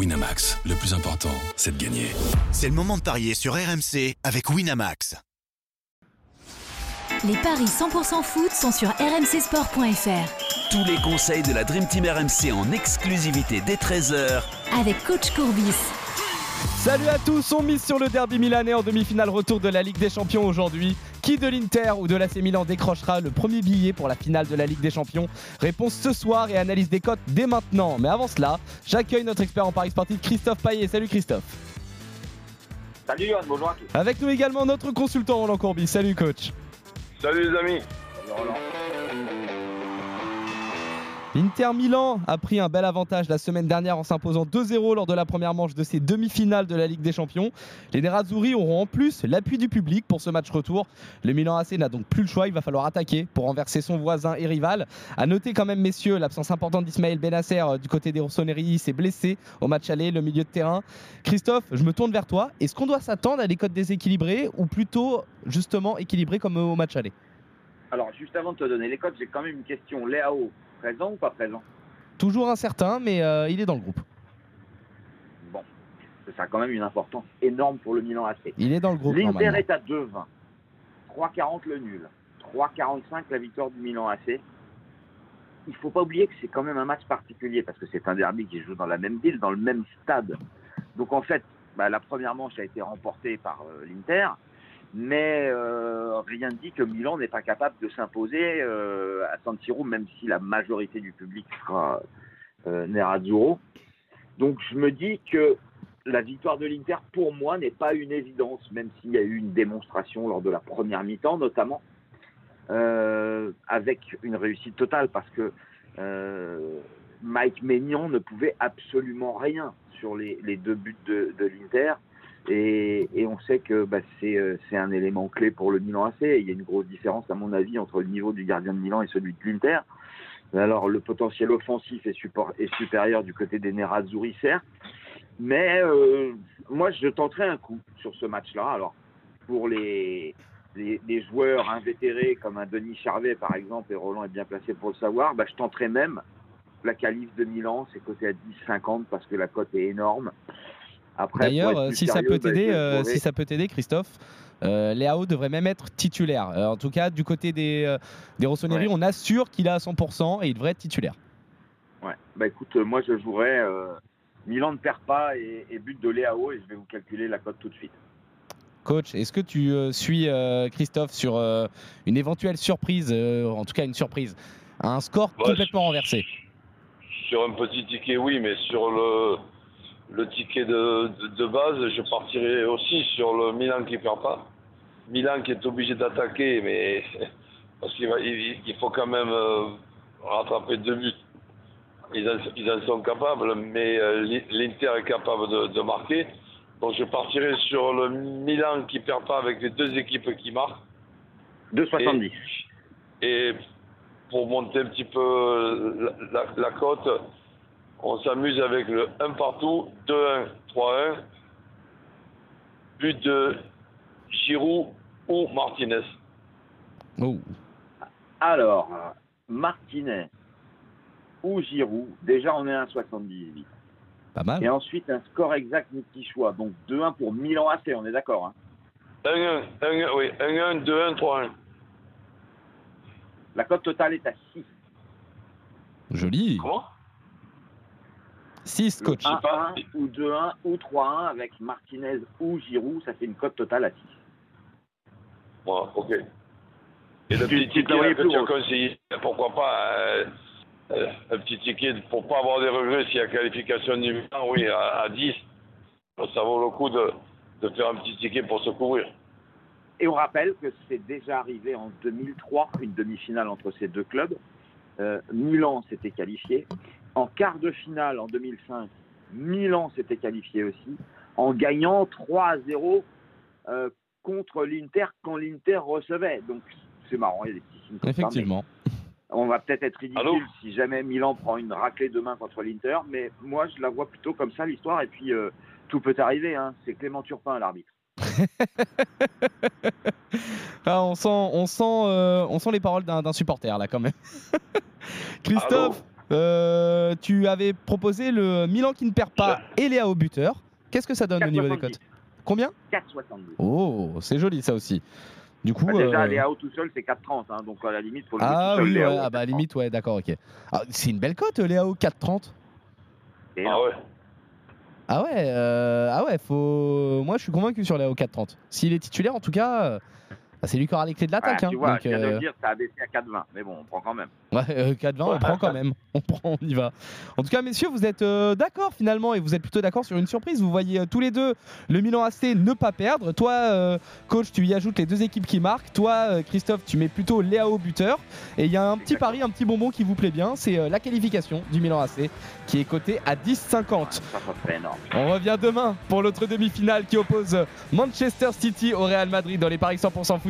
Winamax, le plus important, c'est de gagner. C'est le moment de parier sur RMC avec Winamax. Les paris 100% foot sont sur rmcsport.fr. Tous les conseils de la Dream Team RMC en exclusivité dès 13h Avec coach Courbis. Salut à tous, on mise sur le derby milanais en demi-finale retour de la Ligue des Champions aujourd'hui. Qui de l'Inter ou de l'AC Milan décrochera le premier billet pour la finale de la Ligue des Champions Réponse ce soir et analyse des cotes dès maintenant. Mais avant cela, j'accueille notre expert en paris sportif Christophe Paillet. Salut Christophe. Salut Johan, bonjour à tous. Avec nous également notre consultant Roland Courbis. Salut coach. Salut les amis. Inter Milan a pris un bel avantage la semaine dernière en s'imposant 2-0 lors de la première manche de ses demi-finales de la Ligue des Champions. Les Nerazzurri auront en plus l'appui du public pour ce match retour. Le Milan AC n'a donc plus le choix, il va falloir attaquer pour renverser son voisin et rival. A noter quand même messieurs l'absence importante d'Ismaël Benasser euh, du côté des Rossoneri, s'est blessé au match aller, le milieu de terrain. Christophe, je me tourne vers toi. Est-ce qu'on doit s'attendre à des codes déséquilibrés ou plutôt justement équilibrés comme au match aller? Alors, juste avant de te donner les codes, j'ai quand même une question. Léao, présent ou pas présent? Toujours incertain, mais euh, il est dans le groupe. Bon, ça a quand même une importance énorme pour le Milan AC. Il est dans le groupe. L'Inter est à 2,20. 3,40 le nul. 3,45 la victoire du Milan AC. Il faut pas oublier que c'est quand même un match particulier parce que c'est un derby qui joue dans la même ville, dans le même stade. Donc en fait, bah, la première manche a été remportée par euh, l'Inter, mais euh, rien ne dit que Milan n'est pas capable de s'imposer euh, à San Siro, même si la majorité du public sera euh, Nerazzurro. Donc je me dis que la victoire de l'Inter, pour moi, n'est pas une évidence, même s'il y a eu une démonstration lors de la première mi-temps, notamment, euh, avec une réussite totale, parce que euh, Mike Maignan ne pouvait absolument rien sur les, les deux buts de, de l'Inter. Et, on sait que bah, c'est euh, c'est un élément clé pour le Milan AC. Il y a une grosse différence, à mon avis, entre le niveau du gardien de Milan et celui de l'Inter. Alors, le potentiel offensif est, supérieur du côté des Nerazzurri, certes. Mais euh, moi, je tenterai un coup sur ce match-là. Alors, pour les joueurs invétérés comme un Denis Charvet, par exemple, et Roland est bien placé pour le savoir, bah, je tenterai même la qualif de Milan. C'est coté à 10,50 parce que la cote est énorme. D'ailleurs, euh, si ça peut bah, t'aider, euh, si ça peut t'aider, Christophe, euh, Léao devrait même être titulaire. Euh, en tout cas, du côté des, euh, des Rossoneri, Ouais. on assure qu'il est à 100% et il devrait être titulaire. Ouais. Bah écoute, moi je jouerai euh, Milan ne perd pas et, et but de Léao et je vais vous calculer la cote tout de suite. Coach, est-ce que tu euh, suis euh, Christophe sur euh, une éventuelle surprise, euh, en tout cas une surprise, un score Ouais, complètement renversé? Sur un petit ticket, oui, mais sur le, le ticket de, de, de base, je partirai aussi sur le Milan qui perd pas. Milan qui est obligé d'attaquer, mais parce qu'il il, il faut quand même euh, rattraper deux buts. Ils en, ils en sont capables, mais euh, l'I- l'Inter est capable de, de marquer. Donc je partirai sur le Milan qui perd pas avec les deux équipes qui marquent. 2,70. Et pour monter un petit peu la, la- la cote, on s'amuse avec le 1 partout, 2-1, 3-1, but de Giroud ou Martinez? Oh. Alors, Martinez ou Giroud, déjà on est à 1,78. Pas mal. Et ensuite un score exact ni petit choix. Donc 2-1 pour Milan AC, on est d'accord. Hein? 1-1, 1-1, oui, 1-1, 2-1, 3-1. la cote totale est à 6. Joli. Comment? 6, Le coach. 1-1 ou 2-1 ou 3-1 avec Martinez ou Giroud, ça fait une cote totale à 6. Voilà, ok. Et le petit ticket là, que tu as conseillé, pourquoi pas euh, euh, un petit ticket pour pas avoir des regrets s'il y a qualification du Milan, oui, à, à 10. Ça vaut le coup de, de faire un petit ticket pour se couvrir. Et on rappelle que c'est déjà arrivé en 2003, une demi-finale entre ces deux clubs. Euh, Milan s'était qualifié. En quart de finale en 2005, Milan s'était qualifié aussi, en gagnant 3 à 0 euh, contre l'Inter quand l'Inter recevait. Donc c'est marrant, il y a des petits signes comme ça, Effectivement. mais On va peut-être être ridicule Allô si jamais Milan prend une raclée demain contre l'Inter, mais moi je la vois plutôt comme ça l'histoire. Et puis euh, tout peut arriver, hein. c'est Clément Turpin l'arbitre. Ah, on sent, on sent, euh, on sent les paroles d'un d'un supporter là quand même. Christophe, euh, tu avais proposé le Milan qui ne perd pas et Léa au buteur. Qu'est-ce que ça donne au niveau des 4,70. cotes Combien 4,70. Oh, c'est joli ça aussi. Du coup. Bah, déjà, euh, Léao tout seul, c'est 4,30. hein, donc à la limite, faut le Ah jouer tout seul, oui, Léao, ouais, ah bah à la limite, ouais, d'accord, ok. Ah, c'est une belle cote, Léao 4,30. Et Ah ouais. Ah ouais, euh, ah ouais, faut. Moi, je suis convaincu sur Léao 4,30. S'il est titulaire, en tout cas, euh, bah, c'est lui qui aura les clés de Ouais, l'attaque. hein, tu vois, donc, je viens de euh, le dire, ça a baissé à 4,20. Mais bon, on prend quand même. Ouais, euh, 4-20, on prend quand même. On prend, on y va. En tout cas, messieurs, vous êtes euh, d'accord finalement et vous êtes plutôt d'accord sur une surprise. Vous voyez euh, tous les deux le Milan AC ne pas perdre. Toi, euh, coach, tu y ajoutes les deux équipes qui marquent. Toi, euh, Christophe, tu mets plutôt Léao buteur. Et il y a un petit pari, un petit bonbon qui vous plaît bien. C'est euh, la qualification du Milan AC qui est coté à 10,50. Ça, ça serait énorme. On revient demain pour l'autre demi-finale qui oppose Manchester City au Real Madrid dans les paris 100% foot